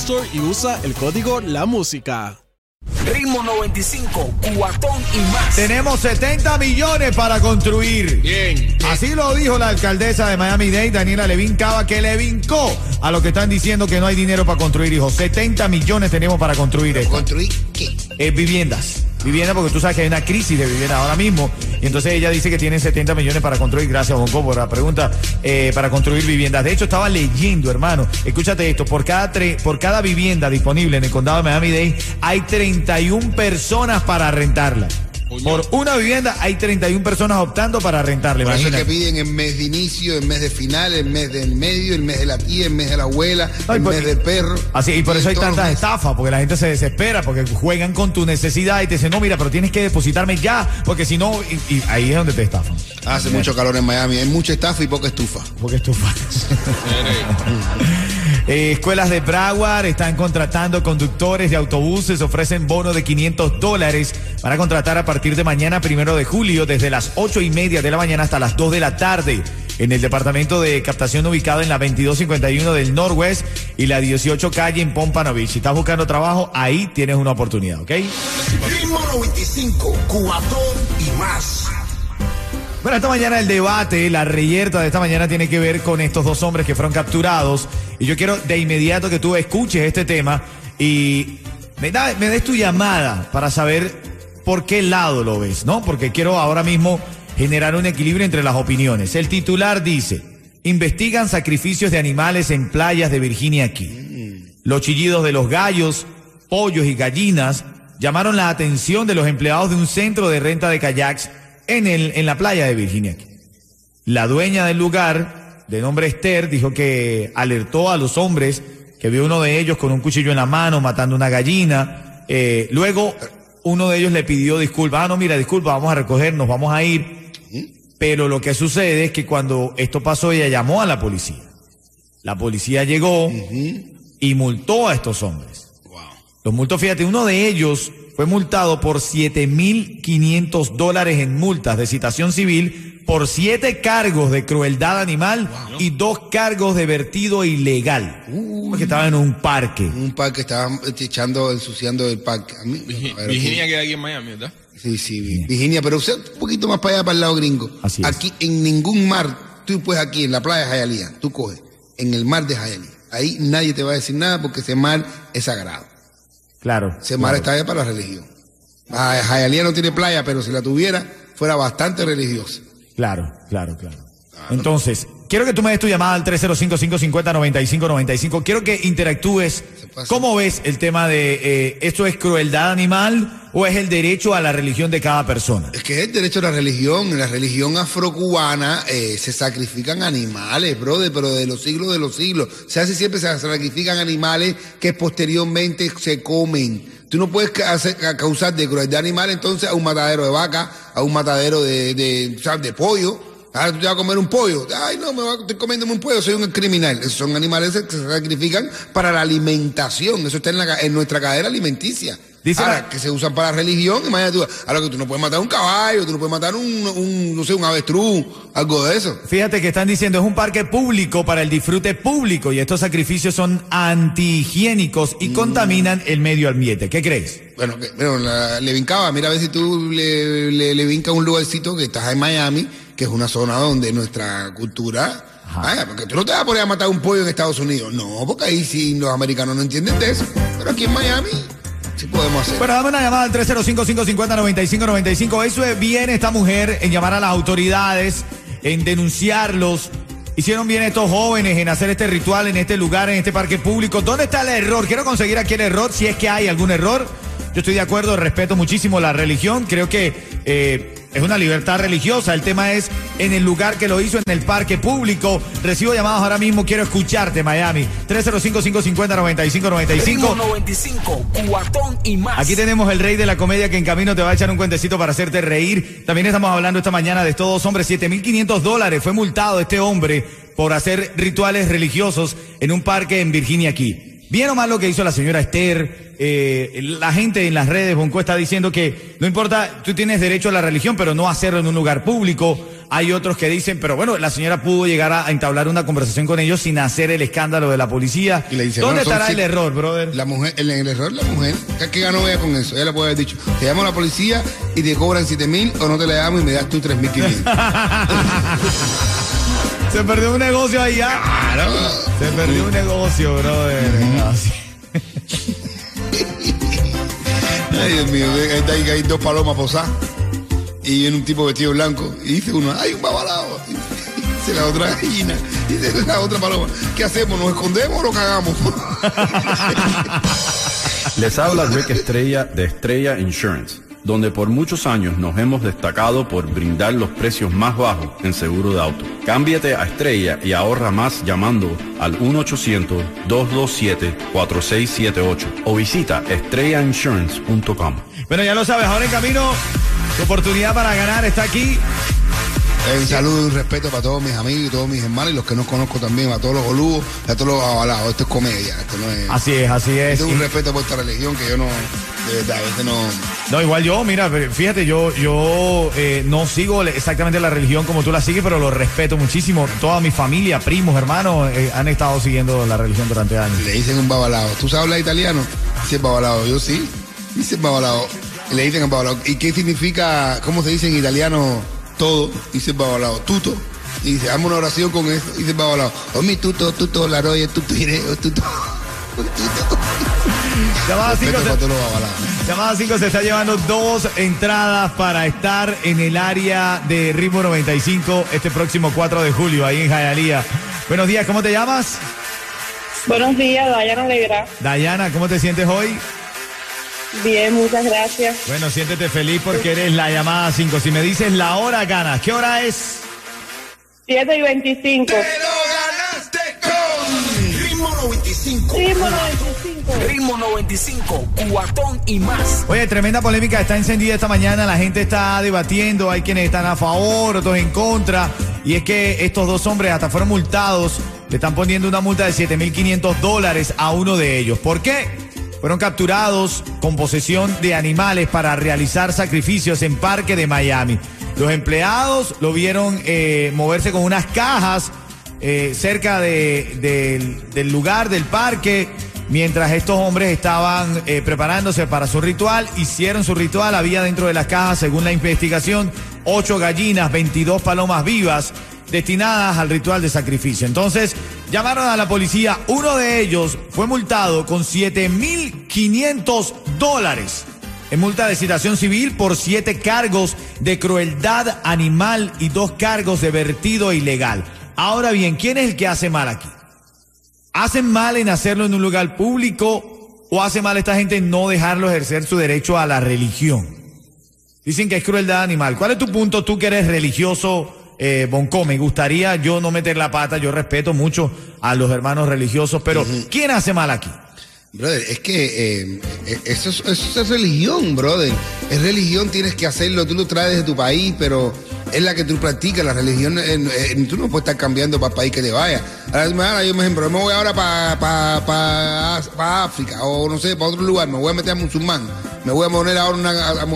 Store y usa el código La Música. Ritmo 95, cuatón y más. Tenemos 70 millones para construir. Bien. Así lo dijo la alcaldesa de Miami-Dade, Daniela Levin Cava, que le vincó a lo que están diciendo que no hay dinero para construir, hijo. 70 millones tenemos para construir esto. ¿Construir qué? Eh, viviendas. Vivienda, porque tú sabes que hay una crisis de vivienda ahora mismo. Y entonces ella dice que tienen 70 millones para construir. Gracias, Bonco, por la pregunta. eh, para construir viviendas. De hecho, estaba leyendo, hermano. Escúchate esto. Por cada, tre- por cada vivienda disponible en el condado de Miami-Dade, hay 31 personas para rentarla. Por una vivienda hay 31 personas optando para rentarla. Por eso es que Imagínate. piden el mes de inicio, el mes de final, el mes del medio, el mes de la tía, el mes de la abuela, el por- mes del perro. Así, y por eso hay tantas estafas, porque la gente se desespera, porque juegan con tu necesidad y te dicen, no, mira, pero tienes que depositarme ya, porque si no, y, y ahí es donde te estafan. Hace mucho calor en Miami, hay mucha estafa y poca estufa. Porque estufa. Eh, escuelas de Broward están contratando conductores de autobuses, ofrecen bono de 500 dólares para contratar a partir de mañana, primero de julio, desde las 8 y media de la mañana hasta las 2 de la tarde. En el departamento de captación ubicado en la 2251 del Norwest y la 18 calle en Pompano Beach. Si estás buscando trabajo, ahí tienes una oportunidad, ¿ok? Ritmo 95, cuatón y más. Bueno, esta mañana el debate, la reyerta de esta mañana tiene que ver con estos dos hombres que fueron capturados. Y yo quiero de inmediato que tú escuches este tema y me, da- me des tu llamada para saber por qué lado lo ves, ¿no? Porque quiero ahora mismo generar un equilibrio entre las opiniones. El titular dice, investigan sacrificios de animales en playas de Virginia aquí. Los chillidos de los gallos, pollos y gallinas llamaron la atención de los empleados de un centro de renta de kayaks en, el, en la playa de Virginia. La dueña del lugar, de nombre Esther, dijo que alertó a los hombres que vio uno de ellos con un cuchillo en la mano matando una gallina. Eh, luego uno de ellos le pidió disculpas. Ah, no, mira, disculpa, vamos a recogernos, vamos a ir. Pero lo que sucede es que cuando esto pasó, ella llamó a la policía. La policía llegó y multó a estos hombres. Los multó, fíjate, uno de ellos fue multado por 7.500 dólares en multas de citación civil por siete cargos de crueldad animal y dos cargos de vertido ilegal. Porque estaba en un parque. Un parque estaban echando, ensuciando el parque. A mí, a ver, Virginia queda aquí en Miami, ¿verdad? Sí, sí, Virginia, pero usted un poquito más para allá, para el lado gringo. Así es. Aquí en ningún mar, tú puedes aquí en la playa de Hialeah, tú coges, en el mar de Hialeah. Ahí nadie te va a decir nada porque ese mar es sagrado. Claro. Ese mar claro. está ahí para la religión. Ah, Hialeah no tiene playa, pero si la tuviera, fuera bastante religiosa. Claro, claro, claro. Entonces, quiero que tú me des tu llamada al 305-550-9595. Quiero que interactúes. ¿Cómo ves el tema de eh, esto es crueldad animal o es el derecho a la religión de cada persona? Es que es el derecho a la religión. En la religión afrocubana eh, se sacrifican animales, brother, pero de los siglos de los siglos. Se hace siempre, se sacrifican animales que posteriormente se comen. Tú no puedes causar de crueldad animal entonces a un matadero de vaca, a un matadero de, de, pollo. Ahora tú te vas a comer un pollo. Ay, no, me voy a, estoy comiéndome un pollo, soy un criminal. Son animales que se sacrifican para la alimentación. Eso está en, en nuestra cadena alimenticia. Dice Ahora, la- que se usan para religión, imagínate tú, ahora que tú no puedes matar un caballo, tú no puedes matar un, un, no sé, un avestruz, algo de eso. Fíjate que están diciendo es un parque público para el disfrute público y estos sacrificios son antihigiénicos y contaminan el medio ambiente. ¿Qué crees? Bueno, que, bueno la- le vincaba, mira a ver si tú le, le, le vincas un lugarcito que estás en Miami, que es una zona donde nuestra cultura... Vaya, porque tú no te vas a poner a matar un pollo en Estados Unidos. No, porque ahí sí los americanos no entienden de eso. Pero aquí en Miami sí podemos hacer. Bueno, dame una llamada al 305-550-9595. Eso es bien esta mujer en llamar a las autoridades, en denunciarlos. Hicieron bien estos jóvenes en hacer este ritual en este lugar, en este parque público. ¿Dónde está el error? Quiero conseguir aquí el error, si es que hay algún error. Yo estoy de acuerdo, respeto muchísimo la religión. Creo que eh, es una libertad religiosa. El tema es en el lugar que lo hizo, en el parque público. Recibo llamadas ahora mismo. Quiero escucharte, Miami. 305-550-9595. Ritmo 95, cuatón y más. Aquí tenemos el rey de la comedia que en camino te va a echar un cuentecito para hacerte reír. También estamos hablando esta mañana de estos dos hombres. 7.500 dólares fue multado este hombre por hacer rituales religiosos en un parque en Virginia aquí. Bien o mal lo que hizo la señora Esther, eh, la gente en las redes, Bonco está diciendo que no importa, tú tienes derecho a la religión, pero no hacerlo en un lugar público. Hay otros que dicen, pero bueno, la señora pudo llegar a entablar una conversación con ellos sin hacer el escándalo de la policía. Y le dice, ¿Dónde estará el error, brother? La mujer, el, el error la mujer. ¿Qué, ganó ella con eso? Ella le puede haber dicho, te llamo a la policía y te cobran 7 mil o no te la llamo y me das tú 3 mil 500. Se perdió un negocio ahí ya. Se perdió un negocio, brother. Ay, Dios mío, ahí está- ahí hay dos palomas posadas y viene un tipo vestido blanco y dice uno, hay un babalao. Y dice la otra gallina, y dice la otra paloma, ¿qué hacemos? ¿Nos escondemos o lo cagamos? Les habla Rick Estrella de Estrella Insurance, donde por muchos años nos hemos destacado por brindar los precios más bajos en seguro de auto. Cámbiate a Estrella y ahorra más llamando al 1-800-227-4678 o visita estrellainsurance.com. Bueno, ya lo sabes, ahora en camino, tu oportunidad para ganar está aquí. Un saludo y un respeto para todos mis amigos y todos mis hermanos y los que no conozco también, a todos los boludos, a todos los avalados. Esto es comedia, esto no es... Así es, así es. Tengo un respeto por esta religión que yo no, de verdad, este no... No, igual yo, mira, fíjate, yo, yo eh, no sigo exactamente la religión como tú la sigues, pero lo respeto muchísimo. Toda mi familia, primos, hermanos, eh, han estado siguiendo la religión durante años. Le dicen un babalao. ¿Tú sabes hablar italiano? Dice babalao. Yo sí. Dice babalao. Le dicen babalao. ¿Y qué significa, cómo se dice en italiano todo? Dice babalao. Tuto. Y dice, hazme una oración con eso. Dice babalao. Mi tuto, tuto, la roya, tuto, iré, oh, tuto. Tuto. 5 Respeto llamada 5 se está llevando dos entradas para estar en el área de Ritmo 95 este próximo 4 de julio, ahí en Jayalía. Buenos días, ¿cómo te llamas? Buenos días, Dayana Negra. Dayana, ¿cómo te sientes hoy? Bien, muchas gracias. Bueno, siéntete feliz porque eres la llamada 5. Si me dices la hora, ganas. ¿Qué hora es? 7 y 25. ganaste con... Ritmo 95. Ritmo 95. Ritmo 95, cuatón y más. Oye, tremenda polémica está encendida esta mañana. La gente está debatiendo. Hay quienes están a favor, otros en contra. Y es que estos dos hombres hasta fueron multados. Le están poniendo una multa de 7.500 dólares a uno de ellos. ¿Por qué? Fueron capturados con posesión de animales para realizar sacrificios en Parque de Miami. Los empleados lo vieron eh, moverse con unas cajas eh, cerca de- del- del lugar del parque. Mientras estos hombres estaban eh, preparándose para su ritual, hicieron su ritual, había dentro de las cajas, según la investigación, ocho gallinas, 22 palomas vivas destinadas al ritual de sacrificio. Entonces, llamaron a la policía, uno de ellos fue multado con 7.500 dólares en multa de citación civil por siete cargos de crueldad animal y dos cargos de vertido ilegal. Ahora bien, ¿quién es el que hace mal aquí? ¿Hacen mal en hacerlo en un lugar público o hace mal esta gente en no dejarlo ejercer su derecho a la religión? Dicen que es crueldad animal. ¿Cuál es tu punto? Tú que eres religioso, eh, Bonco, me gustaría yo no meter la pata, yo respeto mucho a los hermanos religiosos, pero ¿quién hace mal aquí? Brother, es que eh, eh, eso, es, eso es religión, brother. Es religión, tienes que hacerlo, tú lo traes de tu país, pero es la que tú practicas. La religión, eh, eh, tú no puedes estar cambiando para el país que te vaya. Ahora, yo, por ejemplo, me voy ahora para pa, pa, pa África o no sé, para otro lugar, me voy a meter a musulmán. me voy a poner ahora una, a-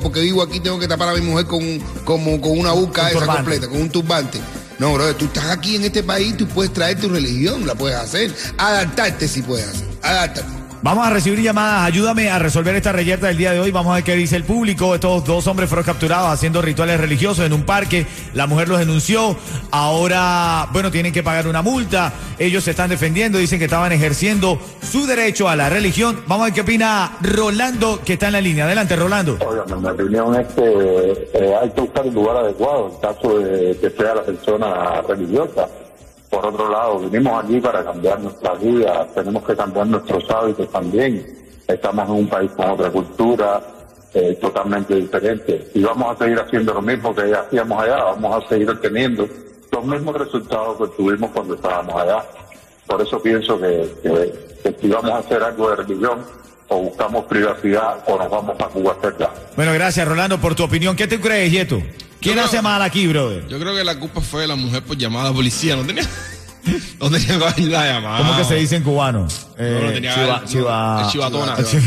porque vivo aquí, tengo que tapar a mi mujer con, como, con una buca Un esa turbante. completa, con un turbante. No, brother, tú estás aquí en este país, tú puedes traer tu religión, la puedes hacer. Adaptarte si puedes hacer. Adaptarte. Vamos a recibir llamadas. Ayúdame a resolver esta reyerta del día de hoy. Vamos a ver qué dice el público. Estos dos hombres fueron capturados haciendo rituales religiosos en un parque. La mujer los denunció. Ahora, bueno, tienen que pagar una multa. Ellos se están defendiendo. Dicen que estaban ejerciendo su derecho a la religión. Vamos a ver qué opina Rolando, que está en la línea. Adelante, Rolando. Oigan, mi opinión es que eh, hay que buscar el lugar adecuado en caso de que sea la persona religiosa. Por otro lado, vinimos aquí para cambiar nuestra vida, tenemos que cambiar nuestros hábitos también. Estamos en un país con otra cultura eh, totalmente diferente. Y vamos a seguir haciendo lo mismo que hacíamos allá, vamos a seguir obteniendo los mismos resultados que tuvimos cuando estábamos allá. Por eso pienso que si vamos a hacer algo de religión, o buscamos privacidad o nos vamos a Cuba cerca. Bueno, gracias, Rolando, por tu opinión. ¿Qué te crees, Yeto? ¿Quién creo- hace mal aquí, brother? Yo creo que la culpa fue de la mujer por llamada a policía. No tenía, no tenía que haber la llamada. ¿Cómo que se dice en cubano? No, Eh, no tenía chiva- chiva- chivatona. chiva-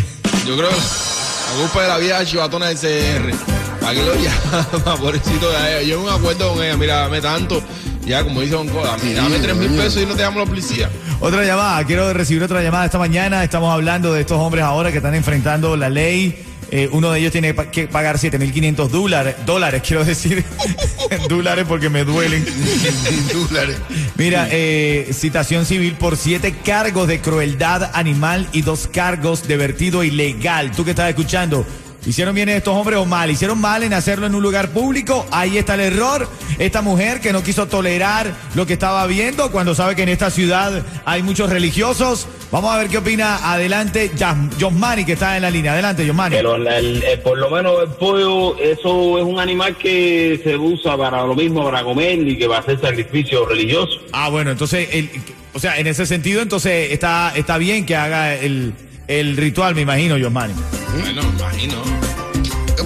Yo creo que la culpa de la vieja chivatona del CR. ¿Para qué lo llama? Pobrecito de ella. Yo me acuerdo con ella. Mira, dame tanto. Ya, como dice Don Coda, mira, dame tres mil pesos y no te llamo a la policía. Otra llamada, quiero recibir otra llamada esta mañana. Estamos hablando de estos hombres ahora que están enfrentando la ley. Eh, uno de ellos tiene que pagar 7.500 dólares, dólares, quiero decir, dólares porque me duelen. Dólares. Mira, eh, citación civil por siete cargos de crueldad animal y dos cargos de vertido ilegal. Tú que estás escuchando, ¿hicieron bien estos hombres o mal? ¿Hicieron mal en hacerlo en un lugar público? Ahí está el error. Esta mujer que no quiso tolerar lo que estaba viendo cuando sabe que en esta ciudad hay muchos religiosos. Vamos a ver qué opina. Adelante, Josmani, que está en la línea. Adelante, Josmani. Pero la- el- eh, por lo menos el pollo, eso es un animal que se usa para lo mismo, para comer y que va a hacer sacrificio religioso. Ah, bueno, entonces, el- o sea, en ese sentido, entonces está, está bien que haga el, el ritual, me imagino, Josmani. Bueno, imagino.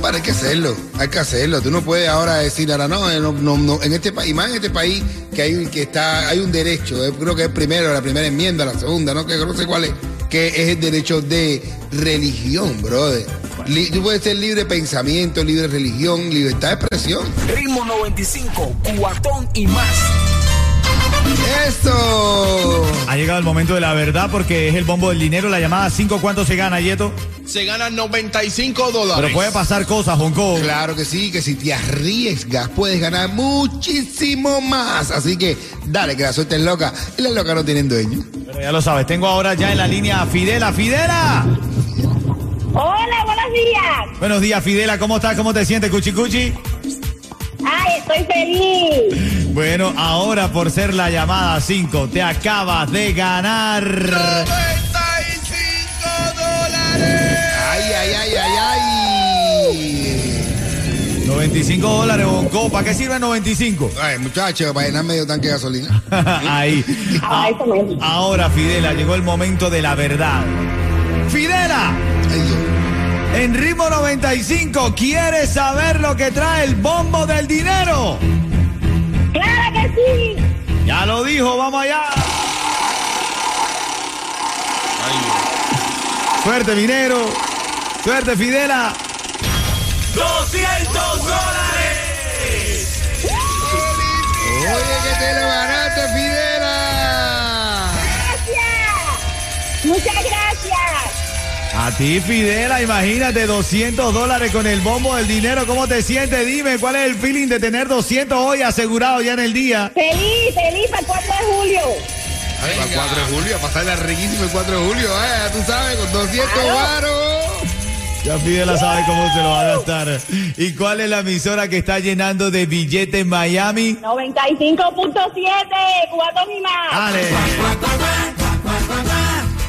Para, hay que hacerlo, hay que hacerlo. Tú no puedes ahora decir, ahora no, eh, no, en este país, más en este país que hay que está, hay un derecho, eh, creo que es primero, la primera enmienda, la segunda, ¿no? Que no sé cuál es, que es el derecho de religión, brother. Li- tú puedes ser libre pensamiento, libre religión, libertad de expresión. Ritmo 95, cuatón y más. ¡Eso! Ha llegado el momento de la verdad porque es el bombo del dinero. La llamada 5, ¿cuánto se gana, Yeto? Se ganan 95 dólares. Pero puede pasar cosas, Honko. Claro que sí, que si te arriesgas puedes ganar muchísimo más. Así que dale, que la suerte es loca y las locas no tienen dueño. Pero ya lo sabes, tengo ahora ya en la línea a Fidela. ¡Fidela! Hola, buenos días. Buenos días, Fidela. ¿Cómo estás? ¿Cómo te sientes, Cuchi Cuchi? Ay, estoy feliz. Bueno, ahora por ser la llamada 5, te acabas de ganar. 95 dólares. Ay, ay, ay, ay, ay. 95 dólares, Honko. ¿Para qué sirve 95? Ay, muchachos, para llenar medio tanque de gasolina. Ahí. Ah, eso mismo. Ahora, Fidela, llegó el momento de la verdad. ¡Fidela! Ay. En ritmo 95, ¿quieres saber lo que trae el bombo del dinero? Ya lo dijo, vamos allá. Suerte, minero. Suerte, Fidela. 200 dólares. Oye, que te lo ganaste, Fidela. Gracias. Muchas gracias. A ti, Fidela, imagínate 200 dólares con el bombo del dinero. ¿Cómo te sientes? Dime, ¿cuál es el feeling de tener 200 hoy asegurado ya en el día? Feliz, feliz para el 4 de julio. Ay, para el 4 de julio, a pasarla riquísimo el 4 de julio, eh, tú sabes, con 200 varos. Ya Fidela sabe cómo se lo va a gastar. ¿Y cuál es la emisora que está llenando de billetes en Miami? 95.7, cuatón y más. Dale.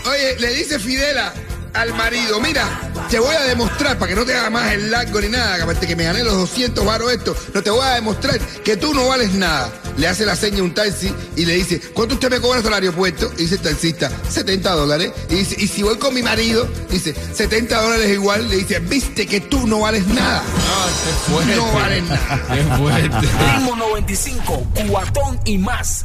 Oye, le dice Fidela al marido, mira, te voy a demostrar, para que no te haga más el largo ni nada, que aparte que me gané los 200 varos esto, no te voy a demostrar que tú no vales nada. Le hace la seña a un taxi y le dice, ¿cuánto usted me cobra el aeropuerto? Y dice el taxista, 70 dólares. Y dice, y si voy con mi marido, dice, 70 dólares igual, le dice, viste que tú no vales nada. Ah, qué fuerte. No vales nada. Qué fuerte. Ritmo 95, cuatón y más.